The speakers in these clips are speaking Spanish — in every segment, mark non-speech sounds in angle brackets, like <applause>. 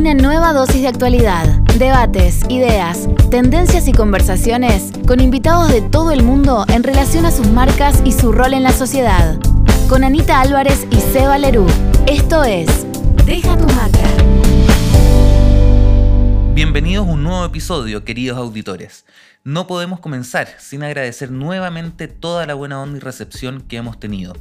Una nueva dosis de actualidad, debates, ideas, tendencias y conversaciones con invitados de todo el mundo en relación a sus marcas y su rol en la sociedad. Con Anita Álvarez y Seba Lerú. Esto es Deja tu marca. Bienvenidos a un nuevo episodio, queridos auditores. No podemos comenzar sin agradecer nuevamente toda la buena onda y recepción que hemos tenido.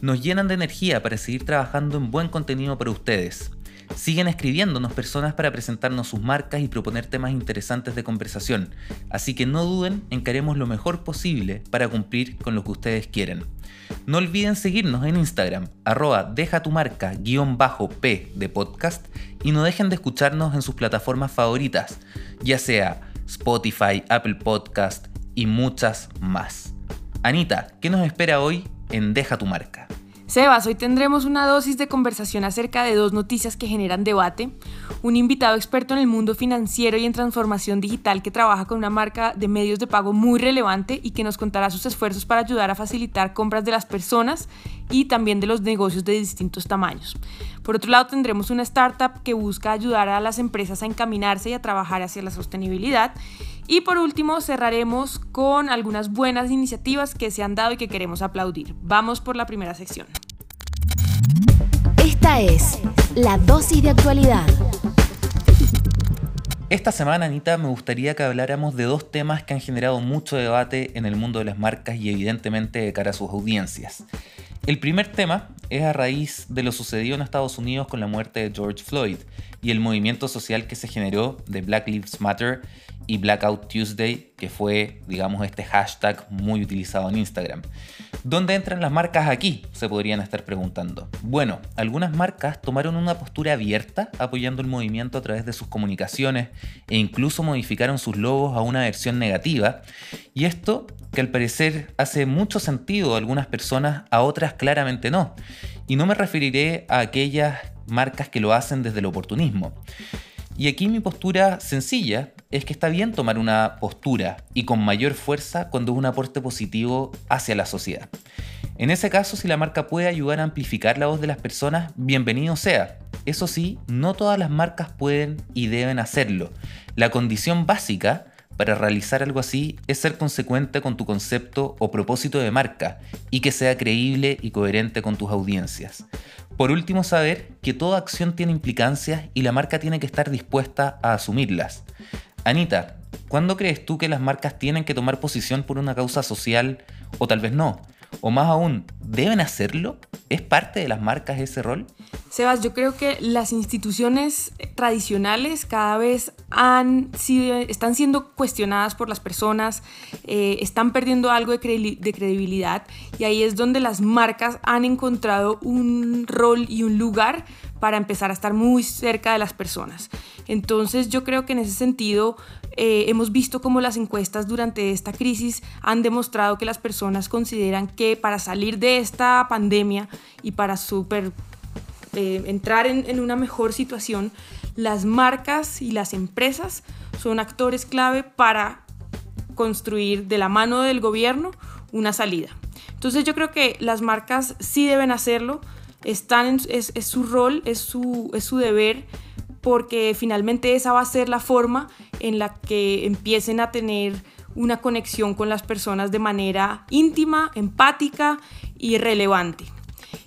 Nos llenan de energía para seguir trabajando en buen contenido para ustedes. Siguen escribiéndonos personas para presentarnos sus marcas y proponer temas interesantes de conversación, así que no duden en que haremos lo mejor posible para cumplir con lo que ustedes quieren. No olviden seguirnos en Instagram, arroba deja tu marca guion bajo P de podcast y no dejen de escucharnos en sus plataformas favoritas, ya sea Spotify, Apple Podcast y muchas más. Anita, ¿qué nos espera hoy en Deja tu marca? Sebas, hoy tendremos una dosis de conversación acerca de dos noticias que generan debate. Un invitado experto en el mundo financiero y en transformación digital que trabaja con una marca de medios de pago muy relevante y que nos contará sus esfuerzos para ayudar a facilitar compras de las personas y también de los negocios de distintos tamaños. Por otro lado, tendremos una startup que busca ayudar a las empresas a encaminarse y a trabajar hacia la sostenibilidad. Y por último, cerraremos con algunas buenas iniciativas que se han dado y que queremos aplaudir. Vamos por la primera sección. Esta es la dosis de actualidad. Esta semana, Anita, me gustaría que habláramos de dos temas que han generado mucho debate en el mundo de las marcas y evidentemente de cara a sus audiencias. El primer tema es a raíz de lo sucedido en Estados Unidos con la muerte de George Floyd y el movimiento social que se generó de Black Lives Matter y Blackout Tuesday, que fue, digamos, este hashtag muy utilizado en Instagram. ¿Dónde entran las marcas aquí? Se podrían estar preguntando. Bueno, algunas marcas tomaron una postura abierta apoyando el movimiento a través de sus comunicaciones e incluso modificaron sus logos a una versión negativa. Y esto, que al parecer hace mucho sentido a algunas personas, a otras claramente no. Y no me referiré a aquellas marcas que lo hacen desde el oportunismo. Y aquí mi postura sencilla es que está bien tomar una postura y con mayor fuerza cuando es un aporte positivo hacia la sociedad. En ese caso, si la marca puede ayudar a amplificar la voz de las personas, bienvenido sea. Eso sí, no todas las marcas pueden y deben hacerlo. La condición básica para realizar algo así es ser consecuente con tu concepto o propósito de marca y que sea creíble y coherente con tus audiencias. Por último, saber que toda acción tiene implicancias y la marca tiene que estar dispuesta a asumirlas. Anita, ¿cuándo crees tú que las marcas tienen que tomar posición por una causa social o tal vez no? O más aún, ¿deben hacerlo? ¿Es parte de las marcas ese rol? Sebas, yo creo que las instituciones tradicionales cada vez han sido, están siendo cuestionadas por las personas, eh, están perdiendo algo de, de credibilidad y ahí es donde las marcas han encontrado un rol y un lugar para empezar a estar muy cerca de las personas. Entonces yo creo que en ese sentido eh, hemos visto cómo las encuestas durante esta crisis han demostrado que las personas consideran que para salir de esta pandemia y para super, eh, entrar en, una mejor situación, las marcas y las empresas son actores clave para construir de la mano del gobierno una salida. Entonces yo creo que las marcas sí deben hacerlo, están es, es, su rol, es su, es su deber, porque finalmente esa va a ser la forma en la que empiecen a tener una conexión con las personas de manera íntima, empática y relevante.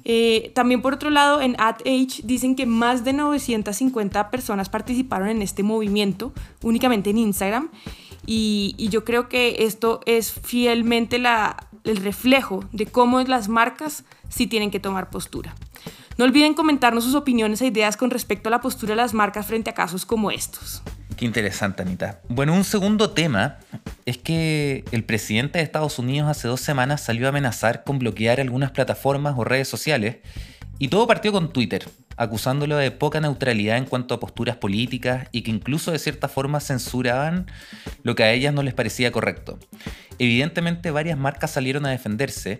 Eh, también por otro lado, en AdAge dicen que más de 950 personas participaron en este movimiento, únicamente en Instagram, y, yo creo que esto es fielmente el reflejo de cómo las marcas sí tienen que tomar postura. No olviden comentarnos sus opiniones e ideas con respecto a la postura de las marcas frente a casos como estos. Qué interesante, Anita. Bueno, un segundo tema es que el presidente de Estados Unidos hace dos semanas salió a amenazar con bloquear algunas plataformas o redes sociales y todo partió con Twitter, acusándolo de poca neutralidad en cuanto a posturas políticas y que incluso de cierta forma censuraban lo que a ellas no les parecía correcto. Evidentemente varias marcas salieron a defenderse,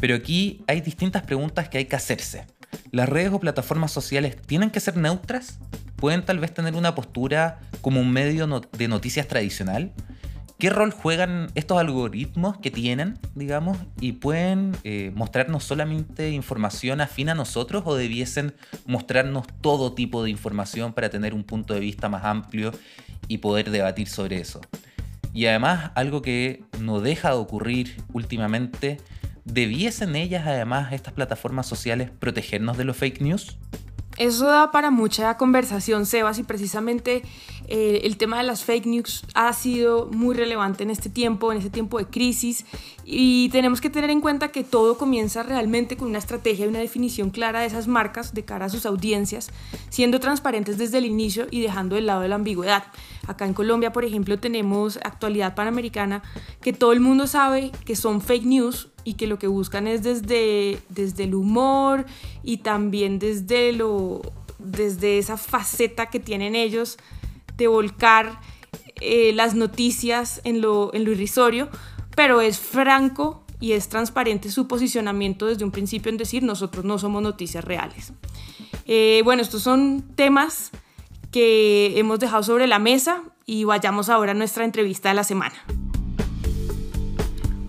pero aquí hay distintas preguntas que hay que hacerse. ¿Las redes o plataformas sociales tienen que ser neutras? ¿Pueden tal vez tener una postura como un medio de noticias tradicional? ¿qué rol juegan estos algoritmos que tienen, digamos, y pueden eh, mostrarnos solamente información afín a nosotros o debiesen mostrarnos todo tipo de información para tener un punto de vista más amplio y poder debatir sobre eso? Y además, algo que no deja de ocurrir últimamente, ¿debiesen ellas además, estas plataformas sociales, protegernos de los fake news? Eso da para mucha conversación, Sebas, y precisamente eh, el tema de las fake news ha sido muy relevante en este tiempo, en este tiempo de crisis, y tenemos que tener en cuenta que todo comienza realmente con una estrategia y una definición clara de esas marcas de cara a sus audiencias, siendo transparentes desde el inicio y dejando de lado de la ambigüedad. Acá en Colombia, por ejemplo, tenemos actualidad panamericana que todo el mundo sabe que son fake news y que lo que buscan es desde, desde el humor y también desde, lo, desde esa faceta que tienen ellos de volcar eh, las noticias en lo, irrisorio, pero es franco y es transparente su posicionamiento desde un principio en decir nosotros no somos noticias reales. Eh, bueno, estos son temas que hemos dejado sobre la mesa y vayamos ahora a nuestra entrevista de la semana.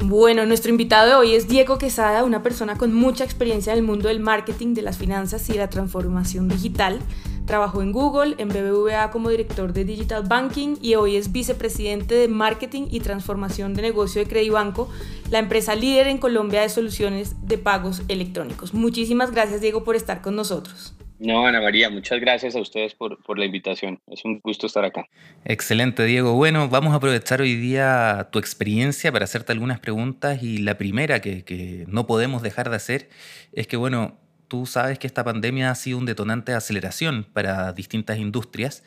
Bueno, nuestro invitado de hoy es Diego Quesada, una persona con mucha experiencia en el mundo del marketing, de las finanzas y de la transformación digital. Trabajó en Google, en BBVA como director de Digital Banking y hoy es vicepresidente de Marketing y Transformación de Negocio de Credibanco, la empresa líder en Colombia de soluciones de pagos electrónicos. Muchísimas gracias, Diego, por estar con nosotros. No, Ana María, muchas gracias a ustedes por, por, la invitación. Es un gusto estar acá. Excelente, Diego. Bueno, vamos a aprovechar hoy día tu experiencia para hacerte algunas preguntas y la primera que, que no podemos dejar de hacer es que, bueno, tú sabes que esta pandemia ha sido un detonante de aceleración para distintas industrias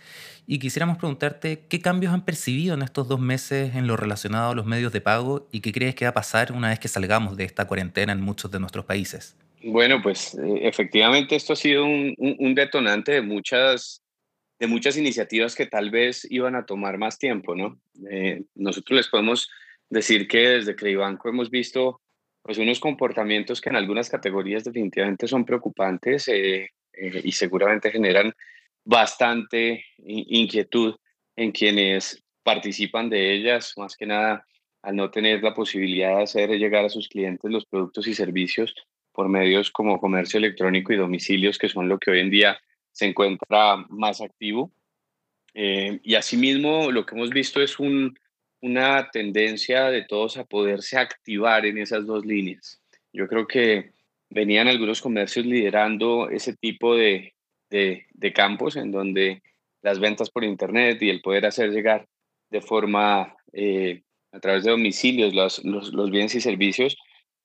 y quisiéramos preguntarte qué cambios han percibido en estos dos meses en lo relacionado a los medios de pago y qué crees que va a pasar una vez que salgamos de esta cuarentena en muchos de nuestros países. Bueno, pues eh, efectivamente esto ha sido un, detonante de muchas, de muchas iniciativas que tal vez iban a tomar más tiempo, ¿no? Eh, nosotros les podemos decir que desde Credibanco hemos visto pues, unos comportamientos que en algunas categorías definitivamente son preocupantes eh, y seguramente generan bastante inquietud en quienes participan de ellas, más que nada al no tener la posibilidad de hacer llegar a sus clientes los productos y servicios por medios como comercio electrónico y domicilios, que son lo que hoy en día se encuentra más activo. Eh, y asimismo, lo que hemos visto es un, una tendencia de todos a poderse activar en esas dos líneas. Yo creo que venían algunos comercios liderando ese tipo de, de, campos en donde las ventas por Internet y el poder hacer llegar de forma eh, a través de domicilios los, los, los bienes y servicios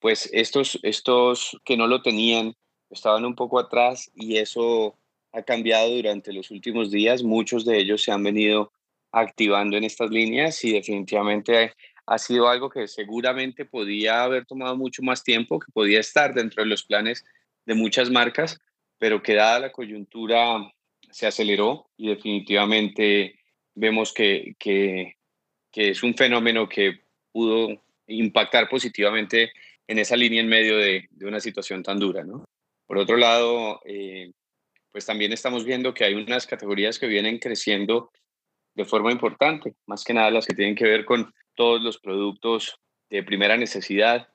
pues estos, estos que no lo tenían estaban un poco atrás y eso ha cambiado durante los últimos días. Muchos de ellos se han venido activando en estas líneas y definitivamente ha sido algo que seguramente podía haber tomado mucho más tiempo, que podía estar dentro de los planes de muchas marcas, pero que dada la coyuntura se aceleró y definitivamente vemos que, que, es un fenómeno que pudo impactar positivamente en esa línea en medio de, una situación tan dura. ¿no? Por otro lado, eh, pues también estamos viendo que hay unas categorías que vienen creciendo de forma importante, más que nada las que tienen que ver con todos los productos de primera necesidad,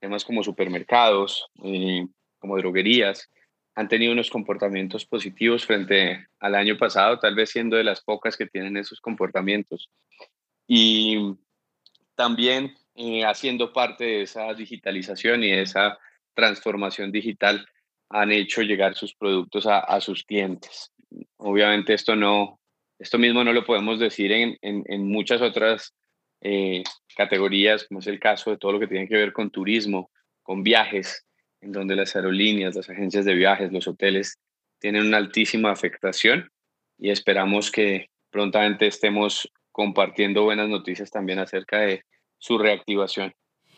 temas como supermercados, eh, como droguerías, han tenido unos comportamientos positivos frente al año pasado, tal vez siendo de las pocas que tienen esos comportamientos. Y también eh, haciendo parte de esa digitalización y de esa transformación digital, han hecho llegar sus productos a, sus clientes. Obviamente esto no, esto mismo no lo podemos decir en, en, muchas otras eh, categorías, como es el caso de todo lo que tiene que ver con turismo, con viajes, en donde las aerolíneas, las agencias de viajes, los hoteles tienen una altísima afectación y esperamos que prontamente estemos compartiendo buenas noticias también acerca de su reactivación.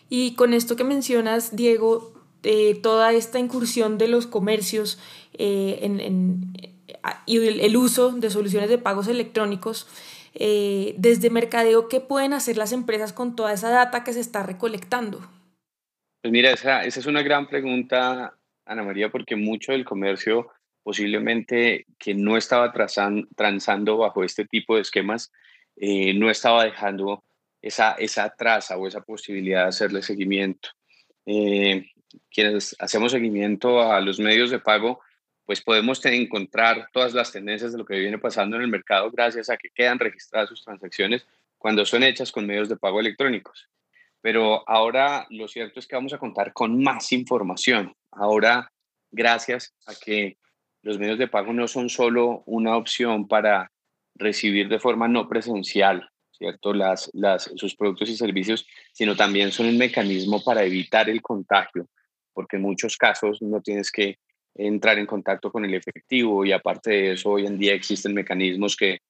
Y con esto que mencionas, Diego, eh, toda esta incursión de los comercios eh, en, y el, uso de soluciones de pagos electrónicos, eh, desde mercadeo, ¿qué pueden hacer las empresas con toda esa data que se está recolectando? Pues mira, esa, esa es una gran pregunta, Ana María, porque mucho del comercio posiblemente que no estaba transando bajo este tipo de esquemas, no estaba dejando esa, esa traza o esa posibilidad de hacerle seguimiento. Eh, quienes hacemos seguimiento a los medios de pago, pues podemos encontrar todas las tendencias de lo que viene pasando en el mercado gracias a que quedan registradas sus transacciones cuando son hechas con medios de pago electrónicos. Pero ahora lo cierto es que vamos a contar con más información. Ahora, gracias a que los medios de pago no son solo una opción para recibir de forma no presencial, ¿cierto? Las, las, sus productos y servicios, sino también son un mecanismo para evitar el contagio, porque en muchos casos no tienes que entrar en contacto con el efectivo y aparte de eso, hoy en día existen mecanismos que,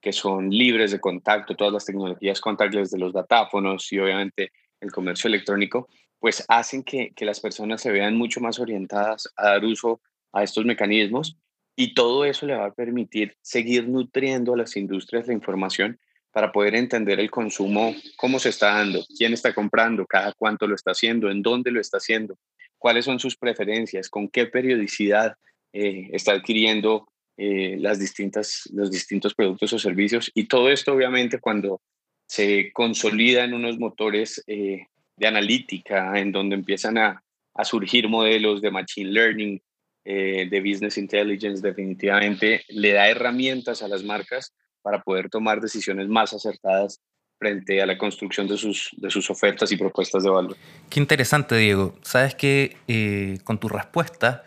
que son libres de contacto, todas las tecnologías contactless de los datáfonos y obviamente el comercio electrónico, pues hacen que, que las personas se vean mucho más orientadas a dar uso a estos mecanismos y todo eso le va a permitir seguir nutriendo a las industrias de información para poder entender el consumo, cómo se está dando, quién está comprando, cada cuánto lo está haciendo, en dónde lo está haciendo, cuáles son sus preferencias, con qué periodicidad eh, está adquiriendo eh, las distintas, los distintos productos o servicios. Y todo esto, obviamente, cuando se consolida en unos motores eh, de analítica, en donde empiezan a, a surgir modelos de machine learning, de business intelligence, definitivamente le da herramientas a las marcas para poder tomar decisiones más acertadas frente a la construcción de sus, de sus ofertas y propuestas de valor. Qué interesante, Diego. Sabes que eh, con tu respuesta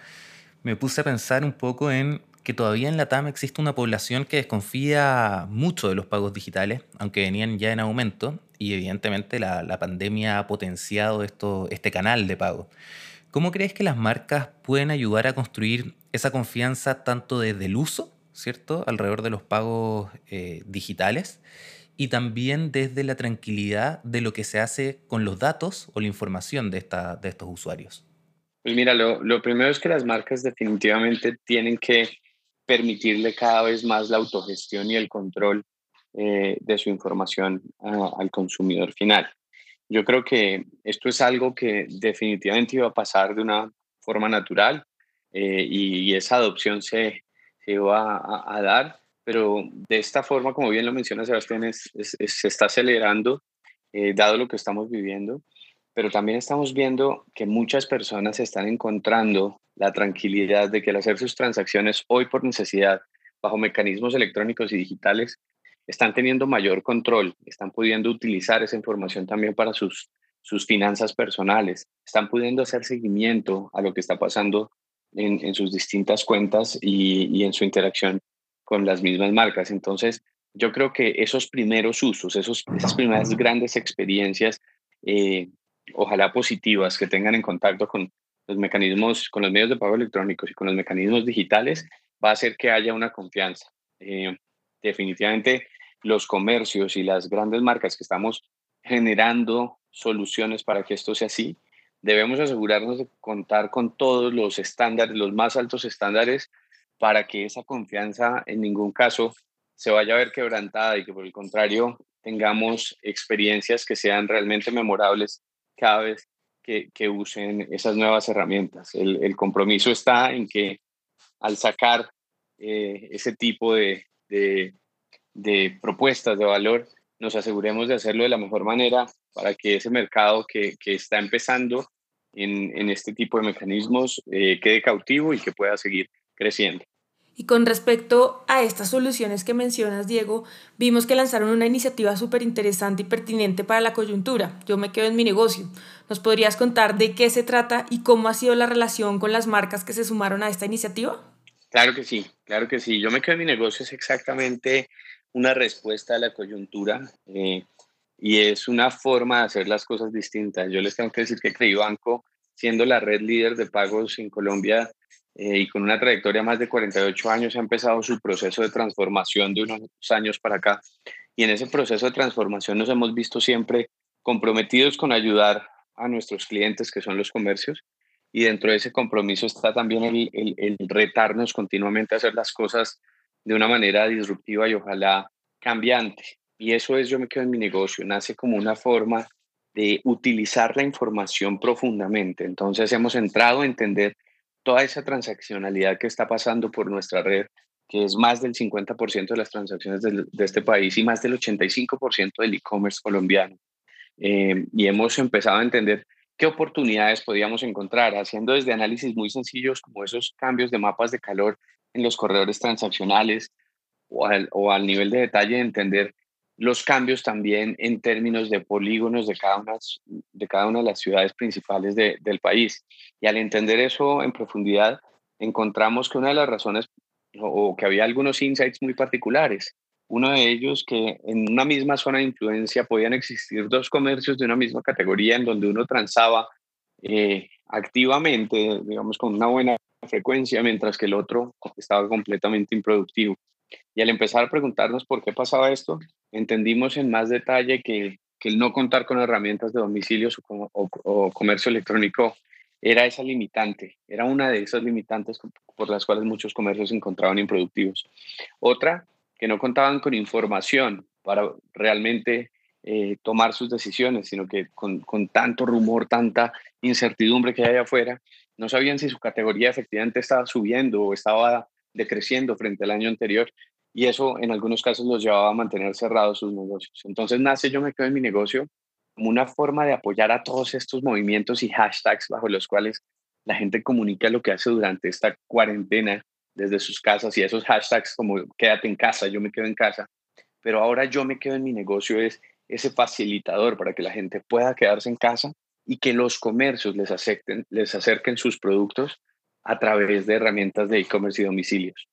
me puse a pensar un poco en que todavía en la TAM existe una población que desconfía mucho de los pagos digitales, aunque venían ya en aumento, y evidentemente la, la pandemia ha potenciado esto, este canal de pago. ¿Cómo crees que las marcas pueden ayudar a construir esa confianza tanto desde el uso ¿cierto? Alrededor de los pagos eh, digitales y también desde la tranquilidad de lo que se hace con los datos o la información de, esta, de estos usuarios. Pues mira, lo, lo primero es que las marcas definitivamente tienen que permitirle cada vez más la autogestión y el control eh, de su información al consumidor final. Yo creo que esto es algo que definitivamente iba a pasar de una forma natural eh, y, y, esa adopción se, se va a, dar, pero de esta forma, como bien lo menciona Sebastián, es, se está acelerando, eh, dado lo que estamos viviendo, pero también estamos viendo que muchas personas están encontrando la tranquilidad de que al hacer sus transacciones hoy por necesidad, bajo mecanismos electrónicos y digitales, están teniendo mayor control, están pudiendo utilizar esa información también para sus, sus finanzas personales, están pudiendo hacer seguimiento a lo que está pasando en, sus distintas cuentas y, en su interacción con las mismas marcas. Entonces, yo creo que esos primeros usos, esos, esas primeras grandes experiencias, eh, ojalá positivas, que tengan en contacto con los mecanismos, con los medios de pago electrónicos y con los mecanismos digitales, va a hacer que haya una confianza. Eh, definitivamente los comercios y las grandes marcas que estamos generando soluciones para que esto sea así, debemos asegurarnos de contar con todos los estándares, los más altos estándares, para que esa confianza en ningún caso se vaya a ver quebrantada y que por el contrario tengamos experiencias que sean realmente memorables cada vez que, usen esas nuevas herramientas. El, compromiso está en que al sacar eh, ese tipo de, de, propuestas de valor, nos aseguremos de hacerlo de la mejor manera para que ese mercado que, que está empezando en, este tipo de mecanismos eh, quede cautivo y que pueda seguir creciendo. Y con respecto a estas soluciones que mencionas, Diego, vimos que lanzaron una iniciativa súper interesante y pertinente para la coyuntura. Yo me quedo en mi negocio. ¿Nos podrías contar de qué se trata y cómo ha sido la relación con las marcas que se sumaron a esta iniciativa? Claro que sí, claro que sí. Yo me quedo en mi negocio es exactamente una respuesta a la coyuntura eh, y es una forma de hacer las cosas distintas. Yo les tengo que decir que Creí Banco, siendo la red líder de pagos en Colombia eh, y con una trayectoria más de 48 años, ha empezado su proceso de transformación de unos años para acá. Y en ese proceso de transformación nos hemos visto siempre comprometidos con ayudar a nuestros clientes, que son los comercios, y dentro de ese compromiso está también el, el, el, retarnos continuamente a hacer las cosas de una manera disruptiva y ojalá cambiante. Y eso es, yo me quedo en mi negocio, nace como una forma de utilizar la información profundamente. Entonces hemos entrado a entender toda esa transaccionalidad que está pasando por nuestra red que es más del 50% de las transacciones de, este país y más del 85% del e-commerce colombiano. Eh, y hemos empezado a entender qué oportunidades podíamos encontrar, haciendo desde análisis muy sencillos como esos cambios de mapas de calor en los corredores transaccionales o al, o al nivel de detalle de entender los cambios también en términos de polígonos de cada una de, cada una de las ciudades principales del país. Y al entender eso en profundidad, encontramos que una de las razones o que había algunos insights muy particulares. Uno de ellos que en una misma zona de influencia podían existir dos comercios de una misma categoría en donde uno transaba eh, activamente, digamos, con una buena frecuencia, mientras que el otro estaba completamente improductivo. Y al empezar a preguntarnos por qué pasaba esto, entendimos en más detalle que, el no contar con herramientas de domicilios o, comercio electrónico era esa limitante, era una de esas limitantes por las cuales muchos comercios se encontraban improductivos. Otra, que no contaban con información para realmente eh, tomar sus decisiones, sino que con, con, tanto rumor, tanta incertidumbre que hay afuera, no sabían si su categoría efectivamente estaba subiendo o estaba decreciendo frente al año anterior y eso en algunos casos los llevaba a mantener cerrados sus negocios. Entonces nace Yo me quedo en mi negocio como una forma de apoyar a todos estos movimientos y hashtags bajo los cuales la gente comunica lo que hace durante esta cuarentena desde sus casas y esos hashtags como quédate en casa, yo me quedo en casa. Pero ahora yo me quedo en mi negocio es ese facilitador para que la gente pueda quedarse en casa y que los comercios les, acepten, les acerquen sus productos a través de herramientas de e-commerce y domicilios.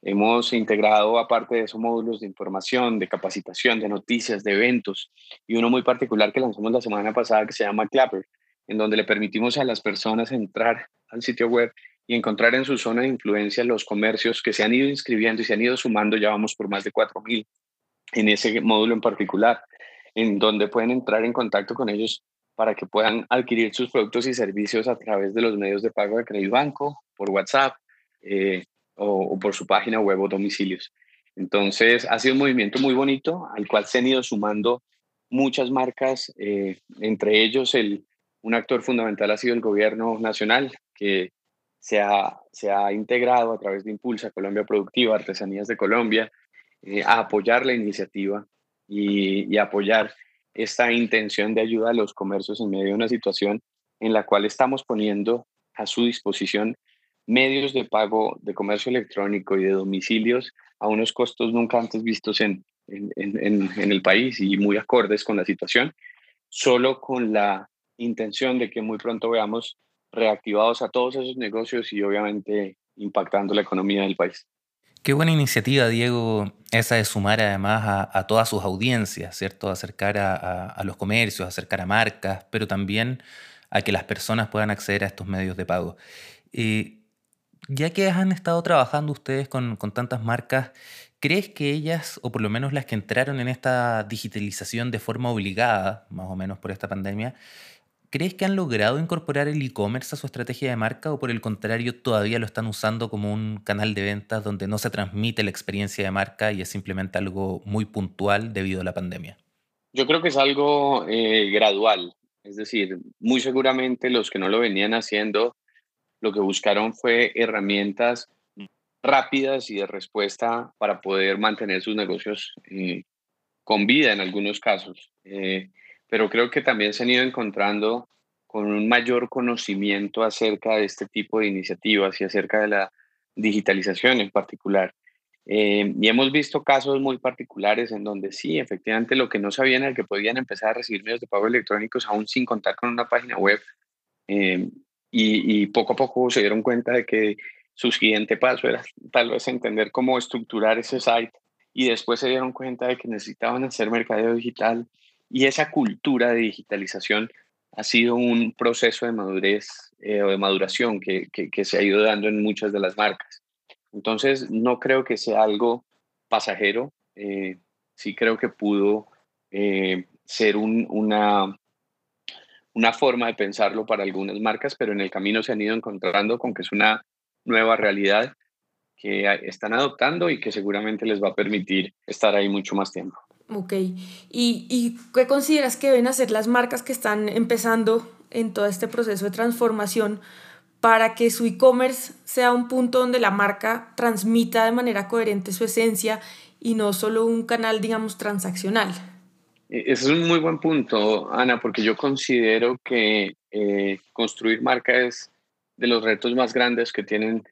Hemos integrado, aparte de esos módulos de información, de capacitación, de noticias, de eventos, y uno muy particular que lanzamos la semana pasada que se llama Clapper, en donde le permitimos a las personas entrar al sitio web y encontrar en su zona de influencia los comercios que se han ido inscribiendo y se han ido sumando, ya vamos por más de 4.000 en ese módulo en particular, en donde pueden entrar en contacto con ellos para que puedan adquirir sus productos y servicios a través de los medios de pago de Crédito Banco, por WhatsApp eh, o, por su página web o domicilios. Entonces, ha sido un movimiento muy bonito al cual se han ido sumando muchas marcas, eh, entre ellos el, un actor fundamental ha sido el gobierno nacional, que se ha, se ha integrado a través de Impulsa Colombia Productiva, Artesanías de Colombia, eh, a apoyar la iniciativa y, y apoyar esta intención de ayuda a los comercios en medio de una situación en la cual estamos poniendo a su disposición medios de pago de comercio electrónico y de domicilios a unos costos nunca antes vistos en, en, en, el país y muy acordes con la situación, solo con la intención de que muy pronto veamos reactivados a todos esos negocios y obviamente impactando la economía del país. Qué buena iniciativa, Diego, esa de sumar además a, todas sus audiencias, ¿cierto? Acercar a, los comercios, acercar a marcas, pero también a que las personas puedan acceder a estos medios de pago. Eh, ya que han estado trabajando ustedes con tantas marcas, ¿crees que ellas, o por lo menos las que entraron en esta digitalización de forma obligada, más o menos por esta pandemia, ¿Crees que han logrado incorporar el e-commerce a su estrategia de marca o por el contrario todavía lo están usando como un canal de ventas donde no se transmite la experiencia de marca y es simplemente algo muy puntual debido a la pandemia? Yo creo que es algo eh, gradual, es decir, muy seguramente los que no lo venían haciendo lo que buscaron fue herramientas rápidas y de respuesta para poder mantener sus negocios eh, con vida en algunos casos. Eh, pero creo que también se han ido encontrando con un mayor conocimiento acerca de este tipo de iniciativas y acerca de la digitalización en particular. Eh, y hemos visto casos muy particulares en donde sí, efectivamente, lo que no sabían era que podían empezar a recibir medios de pago electrónicos aún sin contar con una página web. Eh, y, y, poco a poco se dieron cuenta de que su siguiente paso era <laughs> tal vez entender cómo estructurar ese site y después se dieron cuenta de que necesitaban hacer mercadeo digital y esa cultura de digitalización ha sido un proceso de madurez eh, o de maduración que, se ha ido dando en muchas de las marcas. Entonces, no creo que sea algo pasajero, eh, sí creo que pudo eh, ser un, una, una forma de pensarlo para algunas marcas, pero en el camino se han ido encontrando con que es una nueva realidad que están adoptando y que seguramente les va a permitir estar ahí mucho más tiempo. Ok. ¿Y, ¿Y qué consideras que deben hacer las marcas que están empezando en todo este proceso de transformación para que su e-commerce sea un punto donde la marca transmita de manera coherente su esencia y no solo un canal, digamos, transaccional. E-, ese es un muy buen punto, Ana, porque yo considero que eh, construir marca es de los retos más grandes que tienen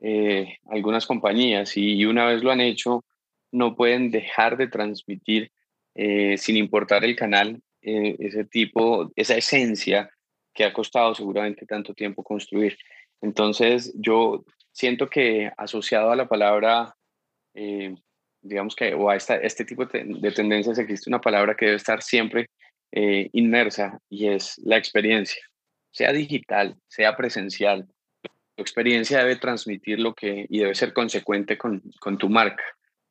eh, algunas compañías y, una vez lo han hecho, no pueden dejar de transmitir, eh, sin importar el canal, ese tipo, esa esencia que ha costado seguramente tanto tiempo construir. Entonces, yo siento que asociado a la palabra digamos que, o a esta, este tipo de, tendencias existe una palabra que debe estar siempre eh, inmersa y es la experiencia, sea digital, sea presencial. Tu experiencia debe transmitir lo que y debe ser consecuente con, con tu marca.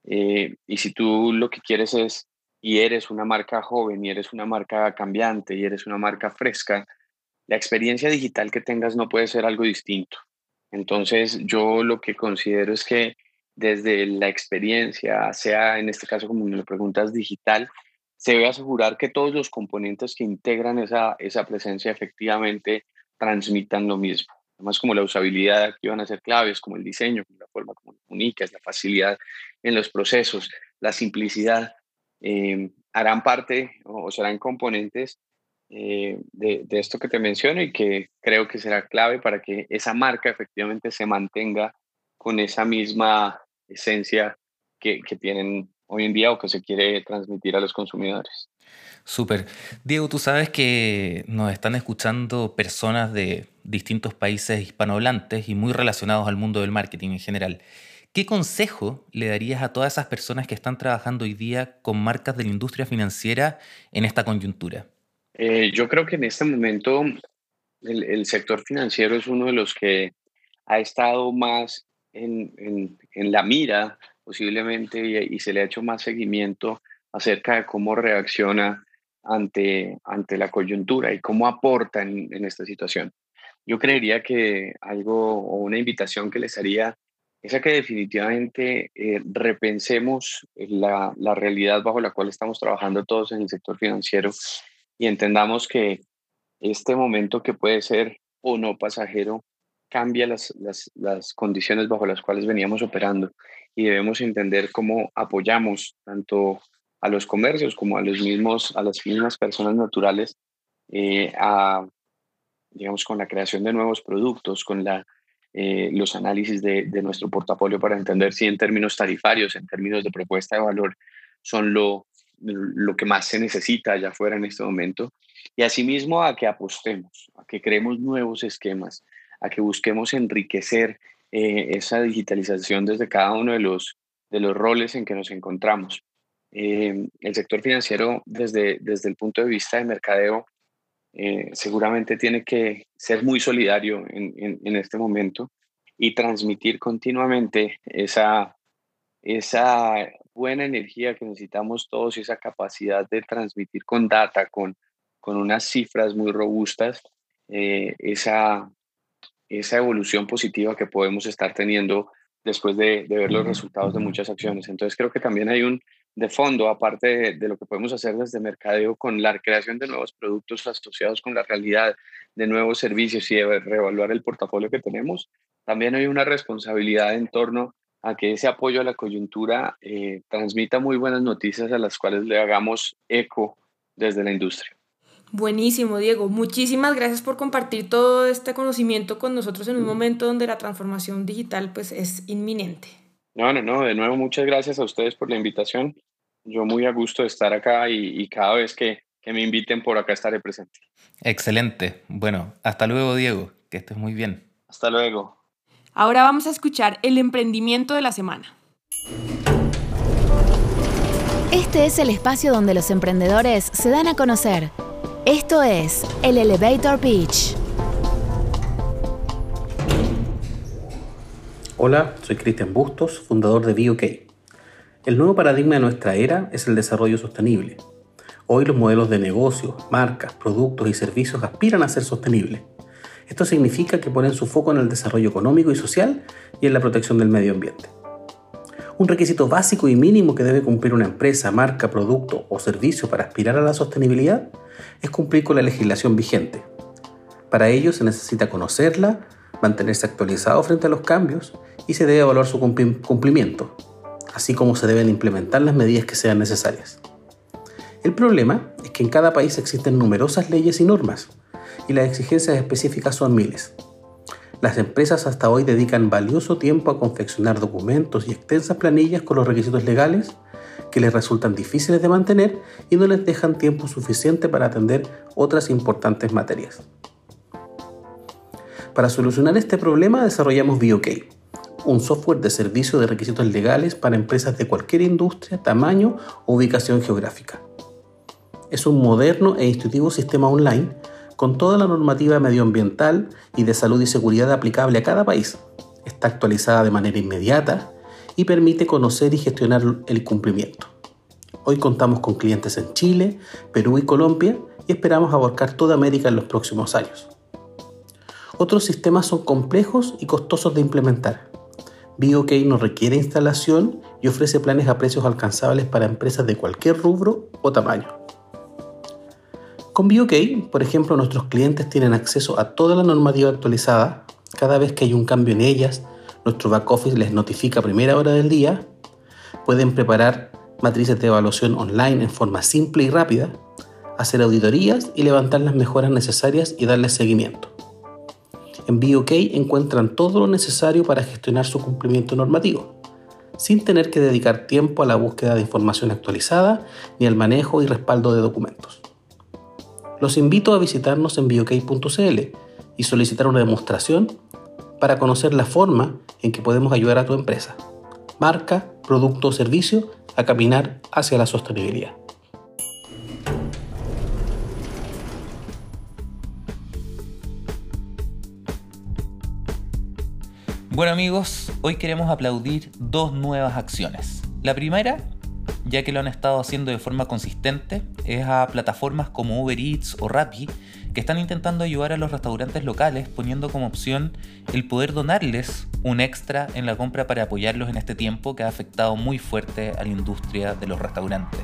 Eh, y si tú lo que quieres es, y eres una marca joven, y eres una marca cambiante, y eres una marca fresca, la experiencia digital que tengas no puede ser algo distinto. Entonces, yo lo que considero es que desde la experiencia, sea en este caso como me lo preguntas digital, se debe asegurar que todos los componentes que integran esa, esa presencia efectivamente transmitan lo mismo. Además, como la usabilidad aquí van a ser claves, como el diseño, la forma como comunicas, la facilidad en los procesos, la simplicidad, eh, harán parte o serán componentes eh, de, de, esto que te menciono y que creo que será clave para que esa marca efectivamente se mantenga con esa misma esencia que, tienen hoy en día o que se quiere transmitir a los consumidores. Súper. Diego, tú sabes que nos están escuchando personas de distintos países hispanohablantes y muy relacionados al mundo del marketing en general. ¿Qué consejo le darías a todas esas personas que están trabajando hoy día con marcas de la industria financiera en esta coyuntura? Eh, yo creo que en este momento el, sector financiero es uno de los que ha estado más en, la mira posiblemente y, se le ha hecho más seguimiento acerca de cómo reacciona ante, ante la coyuntura y cómo aporta en, esta situación. Yo creería que algo o una invitación que les haría es a que definitivamente eh, repensemos la, la realidad bajo la cual estamos trabajando todos en el sector financiero y entendamos que este momento que puede ser o no pasajero cambia las, las, las, condiciones bajo las cuales veníamos operando y debemos entender cómo apoyamos tanto a los comercios como a los mismos a las mismas personas naturales eh, a digamos con la creación de nuevos productos con la eh, los análisis de, de, nuestro portafolio para entender si en términos tarifarios en términos de propuesta de valor son lo lo que más se necesita allá afuera en este momento y asimismo a que apostemos a que creemos nuevos esquemas a que busquemos enriquecer eh, esa digitalización desde cada uno de los, de los roles en que nos encontramos. Eh, el sector financiero, desde, desde el punto de vista de mercadeo, eh, seguramente tiene que ser muy solidario en, en, este momento y transmitir continuamente esa, esa buena energía que necesitamos todos y esa capacidad de transmitir con data, con, con unas cifras muy robustas, esa, esa evolución positiva que podemos estar teniendo después de, ver los resultados de muchas acciones. Entonces creo que también hay un de fondo, aparte de, lo que podemos hacer desde mercadeo con la creación de nuevos productos asociados con la realidad, de nuevos servicios y de reevaluar el portafolio que tenemos, también hay una responsabilidad en torno a que ese apoyo a la coyuntura eh, transmita muy buenas noticias a las cuales le hagamos eco desde la industria. Buenísimo, Diego. Muchísimas gracias por compartir todo este conocimiento con nosotros en un momento donde la transformación digital pues es inminente. No, no, no. De nuevo, muchas gracias a ustedes por la invitación. Yo muy a gusto de estar acá y, y cada vez que, que me inviten por acá estaré presente. Excelente. Bueno, hasta luego, Diego. Que estés muy bien. Hasta luego. Ahora vamos a escuchar el emprendimiento de la semana. Este es el espacio donde los emprendedores se dan a conocer esto es el Elevator Pitch. Hola, soy Cristian Bustos, fundador de BOK. El nuevo paradigma de nuestra era es el desarrollo sostenible. Hoy los modelos de negocios, marcas, productos y servicios aspiran a ser sostenibles. Esto significa que ponen su foco en el desarrollo económico y social y en la protección del medio ambiente. Un requisito básico y mínimo que debe cumplir una empresa, marca, producto o servicio para aspirar a la sostenibilidad es cumplir con la legislación vigente. Para ello se necesita conocerla, mantenerse actualizado frente a los cambios y se debe evaluar su cumplimiento, así como se deben implementar las medidas que sean necesarias. El problema es que en cada país existen numerosas leyes y normas, y las exigencias específicas son miles. Las empresas hasta hoy dedican valioso tiempo a confeccionar documentos y extensas planillas con los requisitos legales que les resultan difíciles de mantener y no les dejan tiempo suficiente para atender otras importantes materias. Para solucionar este problema desarrollamos BOK, un software de servicio de requisitos legales para empresas de cualquier industria, tamaño o ubicación geográfica. Es un moderno e intuitivo sistema online con toda la normativa medioambiental y de salud y seguridad aplicable a cada país. Está actualizada de manera inmediata y permite conocer y gestionar el cumplimiento. Hoy contamos con clientes en Chile, Perú y Colombia y esperamos abarcar toda América en los próximos años. Otros sistemas son complejos y costosos de implementar. BOK no requiere instalación y ofrece planes a precios alcanzables para empresas de cualquier rubro o tamaño. Con BOK, por ejemplo, nuestros clientes tienen acceso a toda la normativa actualizada. Cada vez que hay un cambio en ellas, nuestro back office les notifica a primera hora del día. Pueden preparar matrices de evaluación online en forma simple y rápida, hacer auditorías y levantar las mejoras necesarias y darles seguimiento. En BOK encuentran todo lo necesario para gestionar su cumplimiento normativo, sin tener que dedicar tiempo a la búsqueda de información actualizada ni al manejo y respaldo de documentos. Los invito a visitarnos en BOK.cl y solicitar una demostración para conocer la forma en que podemos ayudar a tu empresa, marca, producto o servicio a caminar hacia la sostenibilidad. Bueno amigos, hoy queremos aplaudir dos nuevas acciones. La primera, ya que lo han estado haciendo de forma consistente, es a plataformas como Uber Eats o Rappi, que están intentando ayudar a los restaurantes locales poniendo como opción el poder donarles un extra en la compra para apoyarlos en este tiempo que ha afectado muy fuerte a la industria de los restaurantes.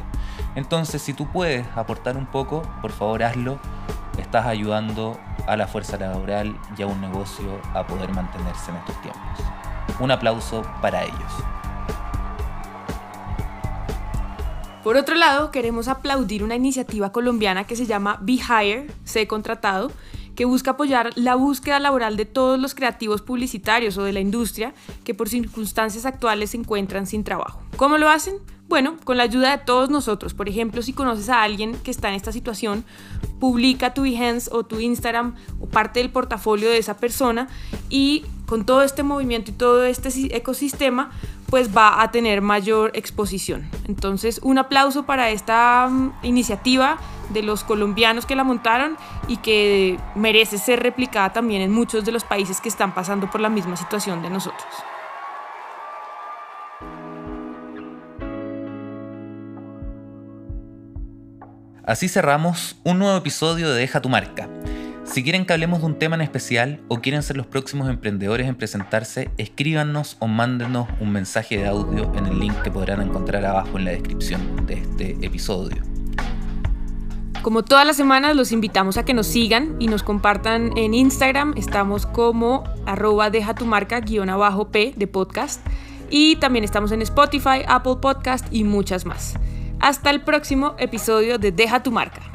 Entonces, si tú puedes aportar un poco, por favor hazlo. Estás ayudando a la fuerza laboral y a un negocio a poder mantenerse en estos tiempos. Un aplauso para ellos. Por otro lado, queremos aplaudir una iniciativa colombiana que se llama Be Hire, Sé Contratado, que busca apoyar la búsqueda laboral de todos los creativos publicitarios o de la industria que por circunstancias actuales se encuentran sin trabajo. ¿Cómo lo hacen? Bueno, con la ayuda de todos nosotros. Por ejemplo, si conoces a alguien que está en esta situación, publica tu Behance o tu Instagram o parte del portafolio de esa persona y con todo este movimiento y todo este ecosistema, pues va a tener mayor exposición. Entonces, un aplauso para esta mm, iniciativa de los colombianos que la montaron y que merece ser replicada también en muchos de los países que están pasando por la misma situación de nosotros. Así cerramos un nuevo episodio de Deja tu marca. Si quieren que hablemos de un tema en especial o quieren ser los próximos emprendedores en presentarse, escríbanos o mándenos un mensaje de audio en el link que podrán encontrar abajo en la descripción de este episodio. Como todas las semanas, los invitamos a que nos sigan y nos compartan en Instagram. Estamos como arroba deja tu marca guion abajo P de podcast. Y también estamos en Spotify, Apple Podcast y muchas más. Hasta el próximo episodio de Deja tu marca.